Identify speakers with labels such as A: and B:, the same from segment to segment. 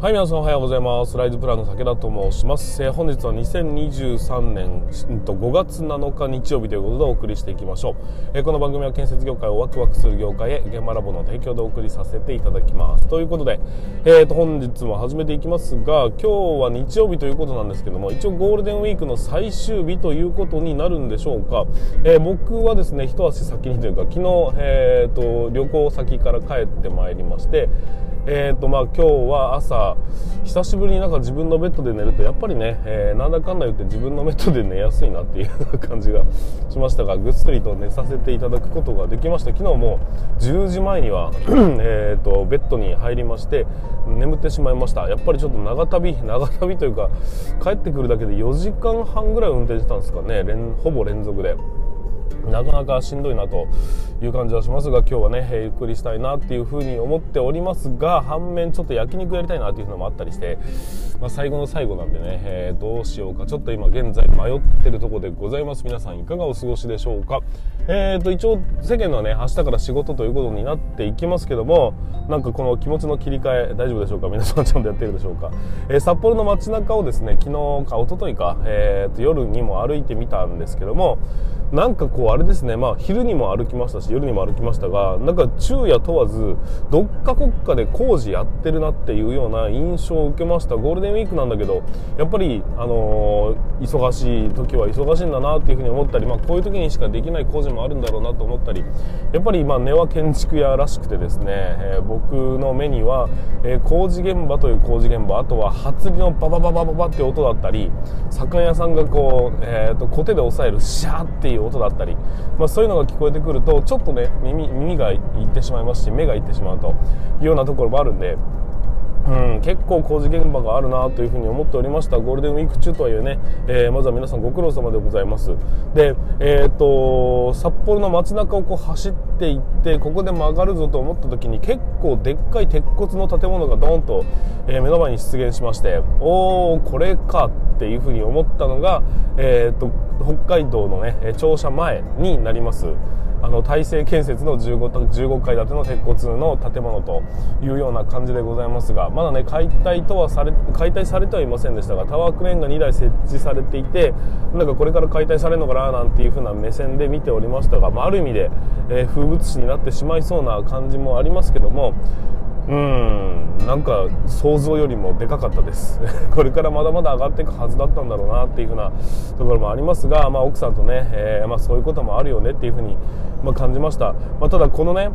A: はい、皆さんおはようございます。ライズプランの武田と申します。えー本日は2023年5月7日日曜日ということでお送りしていきましょう。えーこの番組は建設業界をワクワクする業界へ現場ラボの提供でお送りさせていただきます。ということで、えー、と本日も始めていきますが、今日は日曜日ということなんですけども、一応ゴールデンウィークの最終日ということになるんでしょうか。えー僕はですね、一足先にというか、昨日、えー、と旅行先から帰ってまいりまして、えーとまあ、今日は朝久しぶりになんか自分のベッドで寝るとやっぱりね、えーなんだかんだ言って自分のベッドで寝やすいなっていう感じがしましたがぐっすりと寝させていただくことができました。昨日も10時前には えとベッドに入りまして眠ってしまいました。やっぱりちょっと長旅長旅というか帰ってくるだけで4時間半ぐらい運転してたんですかね。連ほぼ連続で。なかなかしんどいなという感じはしますが今日はね、えーゆっくりしたいなっていうふうに思っておりますが反面ちょっと焼肉やりたいなっていうのもあったりして、まあ、最後の最後なんでね、えーどうしようか。ちょっと今現在迷ってるところでございます。皆さんいかがお過ごしでしょうか？えーと一応世間のはね明日から仕事ということになっていきますけどもなんかこの気持ちの切り替え大丈夫でしょうか？皆さんちゃんとやってるでしょうか、えー札幌の街中をですね昨日か一昨日か、えーと夜にも歩いてみたんですけどもなんかこうあれですねまあ昼にも歩きましたし夜にも歩きましたがなんか昼夜問わずどっか国家で工事やってるなっていうような印象を受けました。ゴールデンウィークなんだけどやっぱりあのー忙しい時は忙しいんだなっていうふうに思ったりまあこういう時にしかできない工事もあるんだろうなと思ったりやっぱりまあ根は建築屋らしくてですね、えー僕の目には、えー工事現場という工事現場あとは発火のババババババって音だったり酒屋さんがこう、えー、とコテで押さえるシャーっていう音だったり、まあ、そういうのが聞こえてくるとちょっっとね耳耳がいってしまいますし目がいってしまうというようなところもあるんで。うん、結構工事現場があるなというふうに思っておりましたゴールデンウィーク中とはいえね、えーまずは皆さんご苦労様でございますで、えー、と札幌の街中をこう走っていってここで曲がるぞと思った時に結構でっかい鉄骨の建物がドーンと、えー目の前に出現しましておおこれかっていうふうに思ったのが、えー、と北海道のね庁舎前になりますあの大成建設の 15, 15階建ての鉄骨の建物というような感じでございますがまだね解体とはされ解体されてはいませんでしたがタワークレーンが2台設置されていてなんかこれから解体されるのかななんていう風な目線で見ておりましたが、まあ、ある意味で、えー風物詩になってしまいそうな感じもありますけどもうん。なんか想像よりもでかかったです。これからまだまだ上がっていくはずだったんだろうなっていうふうなところもありますが、まあ、奥さんとね、えーまあ、そういうこともあるよねっていうふうに、ま、感じました、まあ、ただこのね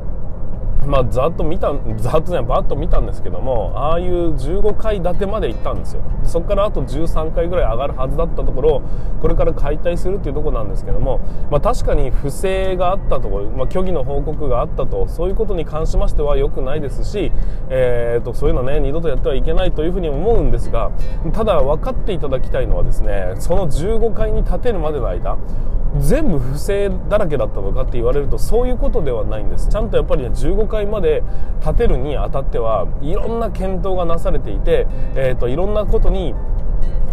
A: まあ、ざっと見たざっとねバッと見たんですけどもああいう15階建てまで行ったんですよ。そこからあと13階ぐらい上がるはずだったところをこれから解体するっていうところなんですけども、まあ、確かに不正があったと、まあ、虚偽の報告があったとそういうことに関しましては良くないですし、えー、とそういうのね二度とやってはいけないというふうに思うんですがただ分かっていただきたいのはですねその15階に建てるまでの間全部不正だらけだったのかって言われるとそういうことではないんです。ちゃんとやっぱりね15階まで建てるにあたってはいろんな検討がなされていて、えー、といろんなことに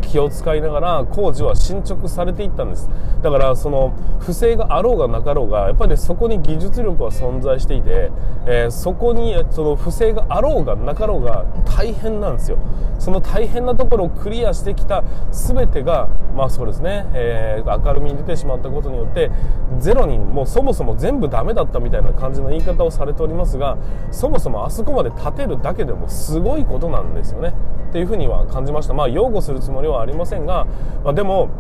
A: 気を使いながら工事は進捗されていったんです。だからその不正があろうがなかろうがやっぱり、ね、そこに技術力は存在していて、えーそこにその不正があろうがなかろうが大変なんですよ。その大変なところをクリアしてきた全てがまあそうですね、えー明るみに出てしまったことによってゼロにもうそもそも全部ダメだったみたいな感じの言い方をされておりますがそもそもあそこまで建てるだけでもすごいことなんですよね。っていうふうには感じました。まあ擁護するつもりはありませんが、まあ、でも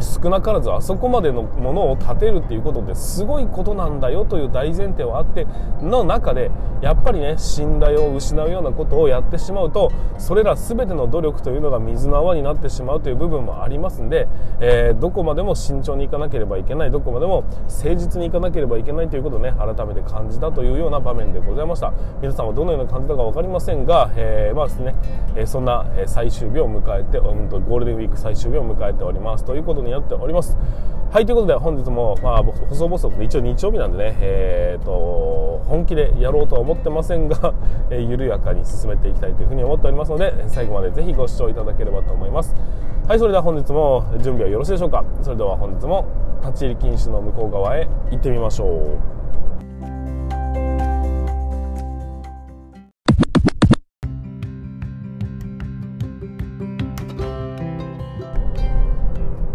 A: 少なからずあそこまでのものを建てるっていうことですごいことなんだよという大前提はあっての中でやっぱりね信頼を失うようなことをやってしまうとそれら全ての努力というのが水の泡になってしまうという部分もありますんで、えーどこまでも慎重にいかなければいけないどこまでも誠実にいかなければいけないということをね改めて感じたというような場面でございました。皆さんはどのような感じたか分かりませんが、えーまあですね、えそんな最終日を迎えて、うん、ゴールデンウィーク最終日を迎えております。ということになっております。はいということで本日も、まあ、細々と一応日曜日なんでね、えー、と本気でやろうとは思ってませんが、えー緩やかに進めていきたいというふうに思っておりますので最後までぜひご視聴いただければと思います。はいそれでは本日も準備はよろしいでしょうか。それでは本日も立ち入り禁止の向こう側へ行ってみましょう。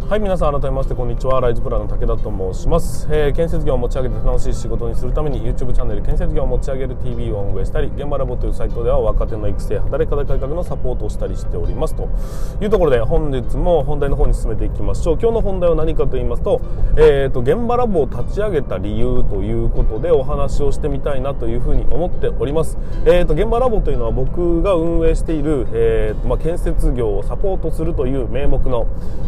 A: はい皆さん改めましてこんにちは。ライズプランの武田と申します、えー、建設業を持ち上げて楽しい仕事にするために YouTube チャンネル建設業を持ち上げる TV を運営したり現場ラボというサイトでは若手の育成働き方改革のサポートをしたりしております。というところで本日も本題の方に進めていきましょう。今日の本題は何かと言いますと,、えーと、現場ラボを立ち上げた理由ということでお話をしてみたいなというふうに思っております、えーと、現場ラボというのは僕が運営している、えーとまあ、建設業をサポートするという名目の、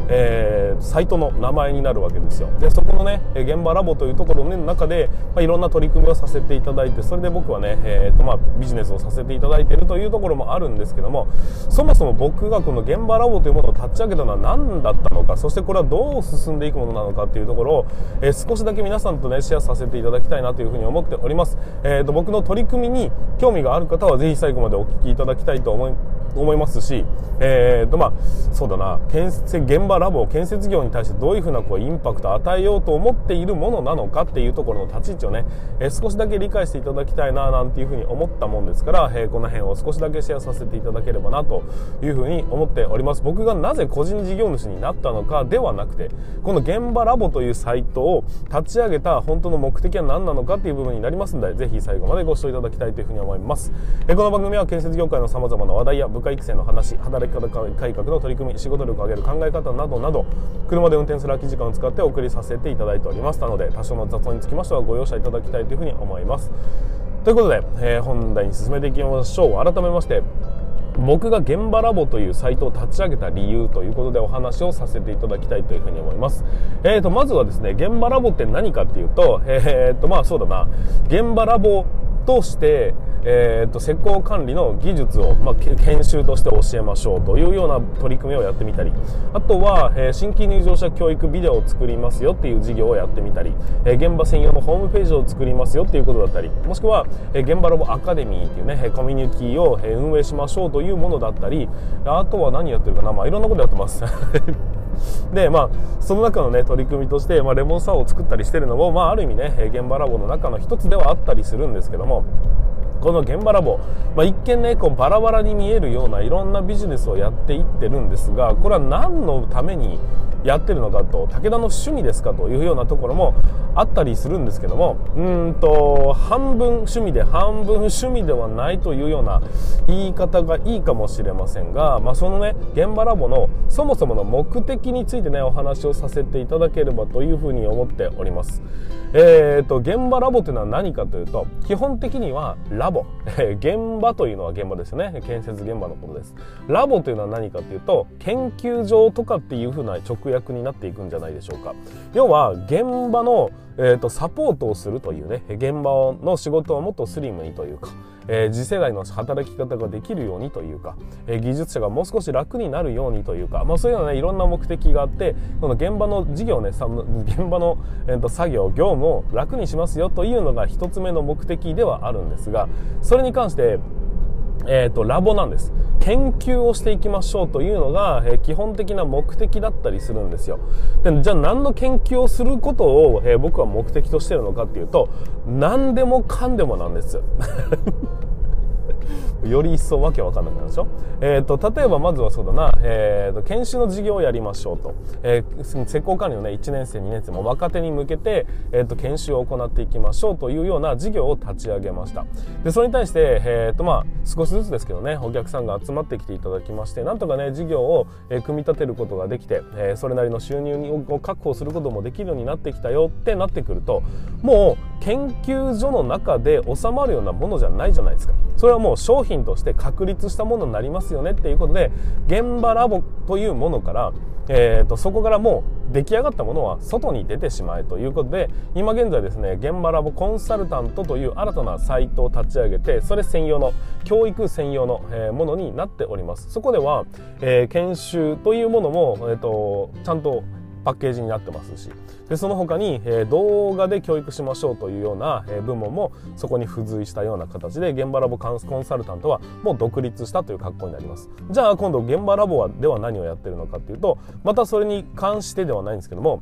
A: えー、サイトの名前になるわけですよ。でそこのね現場ラボというところの中で、まあ、いろんな取り組みをさせていただいてそれで僕はね、えーとまあ、ビジネスをさせていただいているというところもあるんですけどもそもそも僕がこの現場ラボというものを立ち上げたのは何だったのかそしてこれはどう進んでいくものなのかというところを、えー、少しだけ皆さんとねシェアさせていただきたいなというふうに思っております、えーと、僕の取り組みに興味がある方はぜひ最後までお聞きいただきたいと思い思いますし、えーとまあ、そうだな建設現場ラボ建設業に対してどういうふうなこうインパクトを与えようと思っているものなのかっていうところの立ち位置をね、えー、少しだけ理解していただきたいななんていうふうに思ったもんですから、えー、この辺を少しだけシェアさせていただければなというふうに思っております。僕がなぜ個人事業主になったのかではなくてこの現場ラボというサイトを立ち上げた本当の目的は何なのかっていう部分になりますのでぜひ最後までご視聴いただきたいというふうに思います、えー、この番組は建設業界の様々な話題や部下育成の話働き方改革の取り組み仕事力を上げる考え方などなど車で運転する空き時間を使ってお送りさせていただいておりますので多少の雑音につきましてはご容赦いただきたいというふうに思います。ということで、えー、本題に進めていきましょう。改めまして僕が現場ラボというサイトを立ち上げた理由ということでお話をさせていただきたいというふうに思います。えーと、まずはですね、現場ラボって何かっていうと、えーと、まあそうだな、現場ラボとして、えーと、施工管理の技術を、まあ、研修として教えましょうというような取り組みをやってみたりあとは、えー、新規入場者教育ビデオを作りますよっていう事業をやってみたり、えー、現場専用のホームページを作りますよっていうことだったりもしくは、えー、現場ラボアカデミーっていうねコミュニティを運営しましょうというものだったりあとは何やってるかな、まあ、いろんなことやってます。でまあその中のね取り組みとして、まあ、レモンサワーを作ったりしてるのも、まあ、ある意味ね現場ラボの中の一つではあったりするんですけどもこの現場ラボ、まあ、一見ねこうバラバラに見えるようないろんなビジネスをやっていってるんですがこれは何のためにやってるのかと武田の趣味ですかというようなところもあったりするんですけどもうんと半分趣味で半分趣味ではないというような言い方がいいかもしれませんが、まあ、そのね現場ラボのそもそもの目的についてねお話をさせていただければというふうに思っております。えーと、現場ラボというのは何かというと基本的にはラボ、えー、現場というのは現場ですね。建設現場のことです。ラボというのは何かというと研究所とかっていうふうな直訳になっていくんじゃないでしょうか。要は現場の、えーとサポートをするというね現場の仕事をもっとスリムにというかえー、次世代の働き方ができるようにというか、えー、技術者がもう少し楽になるようにというか、まあ、そういうようなねいろんな目的があってこの現場の事業ね現場の、えー、と作業業務を楽にしますよというのが一つ目の目的ではあるんですがそれに関してえーと、ラボなんです。研究をしていきましょうというのが、えー、基本的な目的だったりするんですよ。でじゃあ何の研究をすることを、えー、僕は目的としてるのかっていうと何でもかんでもなんです。より一層わけわかんなくなるでしょ、えーと、例えばまずはそうだな、えーと、研修の授業をやりましょうと、えー、施工管理の、ね、1年生2年生も若手に向けて、えーと、研修を行っていきましょうというような事業を立ち上げました。でそれに対して、えーとまあ、少しずつですけどね。お客さんが集まってきていただきましてなんとかね事業を、え、組み立てることができて、えー、それなりの収入を確保することもできるようになってきたよってなってくるともう研究所の中で収まるようなものじゃないじゃないですか。それはもう商品として確立したものになりますよねっていうことで現場ラボというものから、えーと、そこからもう出来上がったものは外に出てしまえということで今現在ですね現場ラボコンサルタントという新たなサイトを立ち上げてそれ専用の教育専用の、えものになっております。そこでは、え、研修というものも、えーとちゃんとパッケージになってますし。でその他に、え、動画で教育しましょうというような、え、部門もそこに付随したような形で現場ラボコンサルタントはもう独立したという格好になります。じゃあ今度現場ラボはでは何をやってるのかっていうとまたそれに関してではないんですけども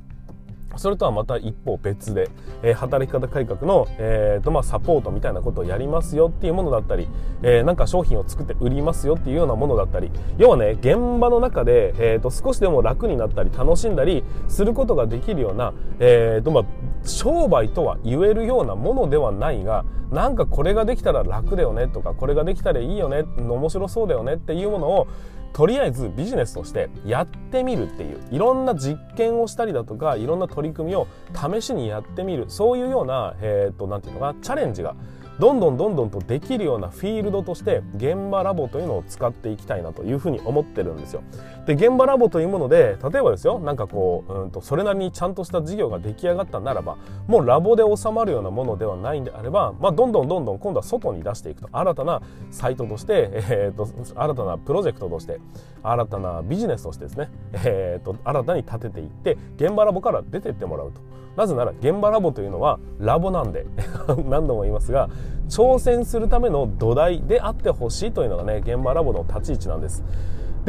A: それとはまた一方別で、えー、働き方改革の、えーとまあ、サポートみたいなことをやりますよっていうものだったり、えー、なんか商品を作って売りますよっていうようなものだったり要はね現場の中で、えーと、少しでも楽になったり楽しんだりすることができるような、えーとまあ、商売とは言えるようなものではないがなんかこれができたら楽だよねとかこれができたらいいよね面白そうだよねっていうものをとりあえずビジネスとしてやってみるっていう。いろんな実験をしたりだとかいろんな取り組みを試しにやってみる。そういうようなえっ、ー、となんていうのかなチャレンジがどんどんどんどんとできるようなフィールドとして現場ラボというのを使っていきたいなというふうに思ってるんですよ。で現場ラボというもので例えばですよなんかこううんとそれなりにちゃんとした事業が出来上がったならばもうラボで収まるようなものではないんであれば、まあ、どんどんどんどん今度は外に出していくと新たなサイトとして、えーと、新たなプロジェクトとして新たなビジネスとしてですね、えーと新たに立てていって現場ラボから出てってもらうと。なぜなら現場ラボというのはラボなんで 何度も言いますが挑戦するための土台であってほしいというのがね現場ラボの立ち位置なんです。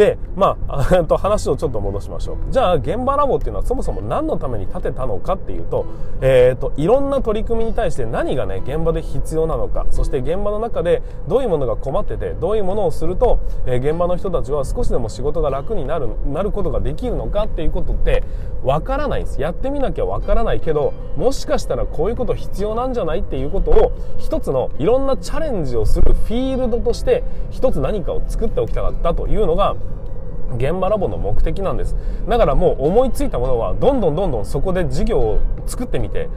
A: でまあと話をちょっと戻しましょう。じゃあ現場ラボっていうのはそもそも何のために建てたのかっていうと,、えーと、いろんな取り組みに対して何がね現場で必要なのかそして現場の中でどういうものが困っててどういうものをすると、えー、現場の人たちは少しでも仕事が楽になるなることができるのかっていうことってわからないんです。やってみなきゃわからないけどもしかしたらこういうこと必要なんじゃないっていうことを一つのいろんなチャレンジをするフィールドとして一つ何かを作っておきたかったというのが現場ラボの目的なんです。だからもう思いついたものはどんどんどんどんそこで事業を作ってみて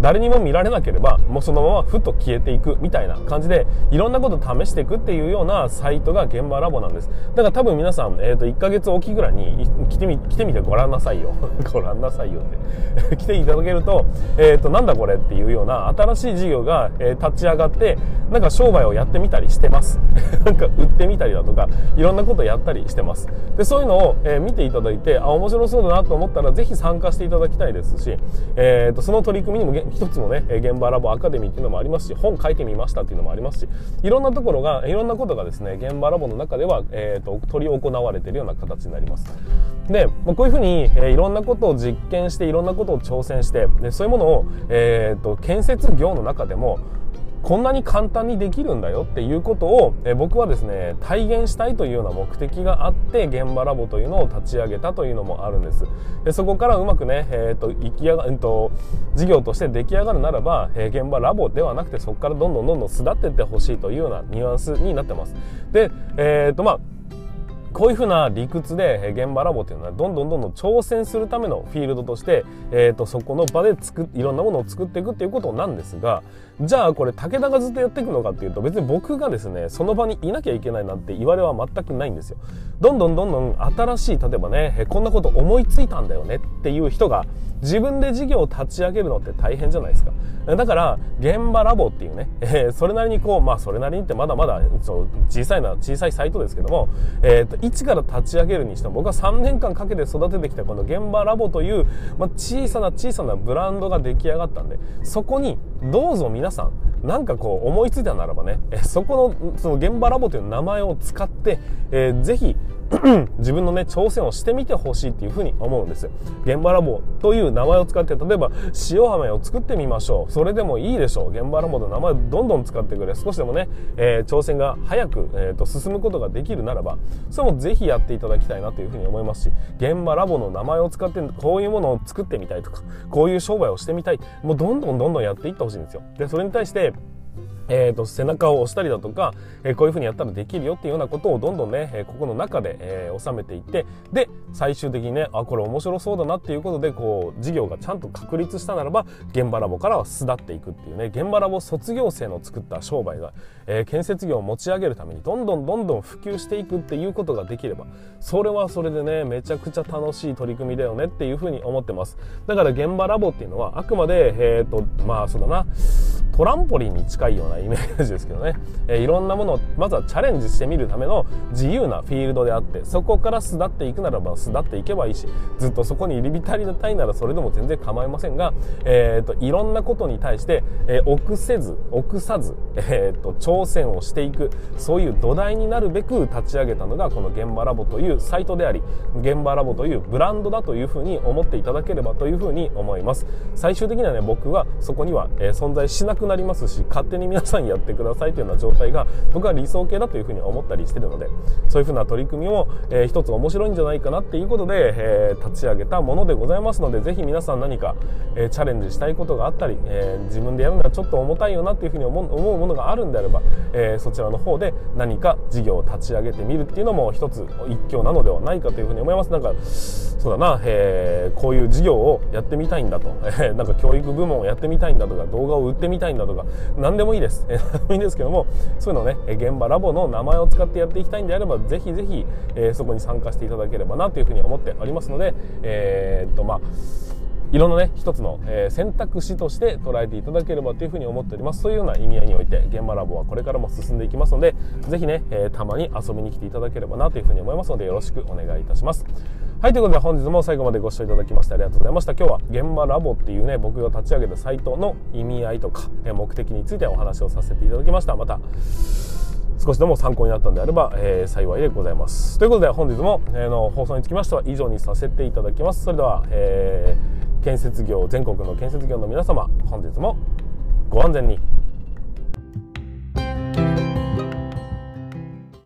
A: 誰にも見られなければもうそのままふっと消えていくみたいな感じでいろんなこと試していくっていうようなサイトが現場ラボなんです。だから多分皆さん、えー、と1ヶ月おきぐらいに来てみ来てみてごらんなさいよ。ごらんなさいよって。来ていただけると,、えー、となんだこれっていうような新しい事業が、え、立ち上がってなんか商売をやってみたりしてます。なんか売ってみたりだとかいろんなことやったりしてます。でそういうのを、えー、見ていただいてあ面白そうだなと思ったらぜひ参加していただきたいですし、えーと、その取り組みにも一つのね現場ラボアカデミーっていうのもありますし本書いてみましたっていうのもありますしいろんなところがいろんなことがですね現場ラボの中では、えーと、取り行われているような形になります。でまこういうふうに、えー、いろんなことを実験していろんなことを挑戦してでそういうものを、えーと建設業の中でもこんなに簡単にできるんだよっていうことを、え僕はですね体現したいというような目的があって現場ラボというのを立ち上げたというのもあるんです。でそこからうまくね、えーと行き上が、えーと、事業として出来上がるならば、えー、現場ラボではなくてそこからどんどんどんどん巣立っていってほしいというようなニュアンスになってます。でえっ、ー、とまあこういうふうな理屈で現場ラボっていうのはどんどんどんどん挑戦するためのフィールドとして、えーと、そこの場で作いろんなものを作っていくっていうことなんですがじゃあこれ武田がずっとやっていくのかっていうと別に僕がですねその場にいなきゃいけないなんて言われは全くないんですよ。どんどんどんどん新しい例えばねこんなこと思いついたんだよねっていう人が自分で事業を立ち上げるのって大変じゃないですか。だから、現場ラボっていうね、えー、それなりにこう、まあそれなりにってまだまだそう小さいな、小さいサイトですけども、えっ、ー、と、一から立ち上げるにしても僕は3年間かけて育ててきたこの現場ラボという、まあ、小さな小さなブランドが出来上がったんで、そこにどうぞ皆さん、なんかこう思いついたならばね、えそこの、その現場ラボという名前を使って、えー、ぜひ、自分のね、挑戦をしてみてほしいっていうふうに思うんです。現場ラボという名前を使って、例えば塩飴を作ってみましょう。それでもいいでしょう。現場ラボの名前をどんどん使ってくれ。少しでもね、えー、挑戦が早く、えーと、進むことができるならば、それもぜひやっていただきたいなというふうに思いますし、現場ラボの名前を使ってこういうものを作ってみたいとか、こういう商売をしてみたい。もうどんどんどんどんやっていってほしいんですよ。で、それに対して、えーと、背中を押したりだとか、えー、こういうふうにやったらできるよっていうようなことをどんどんね、えー、ここの中で、えー、収めていってで最終的にねあこれ面白そうだなっていうことでこう事業がちゃんと確立したならば現場ラボからは巣立っていくっていうね現場ラボ卒業生の作った商売が、え、建設業を持ち上げるためにどんどんどんどん普及していくっていうことができればそれはそれでねめちゃくちゃ楽しい取り組みだよねっていうふうに思ってます。だから現場ラボっていうのはあくまでえっ、とまあそうだなトランポリンに近いようなイメージですけどね、えー、いろんなものをまずはチャレンジしてみるための自由なフィールドであってそこから巣立っていくならば巣立っていけばいいしずっとそこに入り浸りたいならそれでも全然構いませんが、えーと、いろんなことに対して、えー、臆せず臆さず、えーと、挑戦をしていくそういう土台になるべく立ち上げたのがこの現場ラボというサイトであり現場ラボというブランドだというふうに思っていただければというふうに思います。最終的にはね僕はそこには、えー、存在しなくなりますし勝手に皆さんやってくださいというような状態が僕は理想形だというふうに思ったりしてるのでそういうふうな取り組みを、えー、一つ面白いんじゃないかなっていうことで、えー、立ち上げたものでございますのでぜひ皆さん何か、えー、チャレンジしたいことがあったり、えー、自分でやるのはちょっと重たいよなっていうふうに思うものがあるんであれば、えー、そちらの方で何か事業を立ち上げてみるっていうのも一つ一興なのではないかというふうに思います。なんかそうだな、えー、こういう事業をやってみたいんだと、え、なんか教育部門をやってみたいんだとか動画を売ってみたいんだとか何でもいいです、え、いいんですけどもそういうのね現場ラボの名前を使ってやっていきたいんであればぜひぜひ、えー、そこに参加していただければなというふうに思っておりますのでえー、っとまあいろんなね一つの、え、選択肢として捉えていただければというふうに思っております。そういうような意味合いにおいて現場ラボはこれからも進んでいきますのでぜひね、え、たまに遊びに来ていただければなというふうに思いますのでよろしくお願いいたします。はいということで本日も最後までご視聴いただきましてありがとうございました今日は現場ラボっていうね僕が立ち上げたサイトの意味合いとか、目的についてお話をさせていただきましたまた少しでも参考になったんであれば、えー、幸いでございます。ということで本日も、えー、の放送につきましては以上にさせていただきます。それでは、えー建設業全国の建設業の皆様本日もご安全に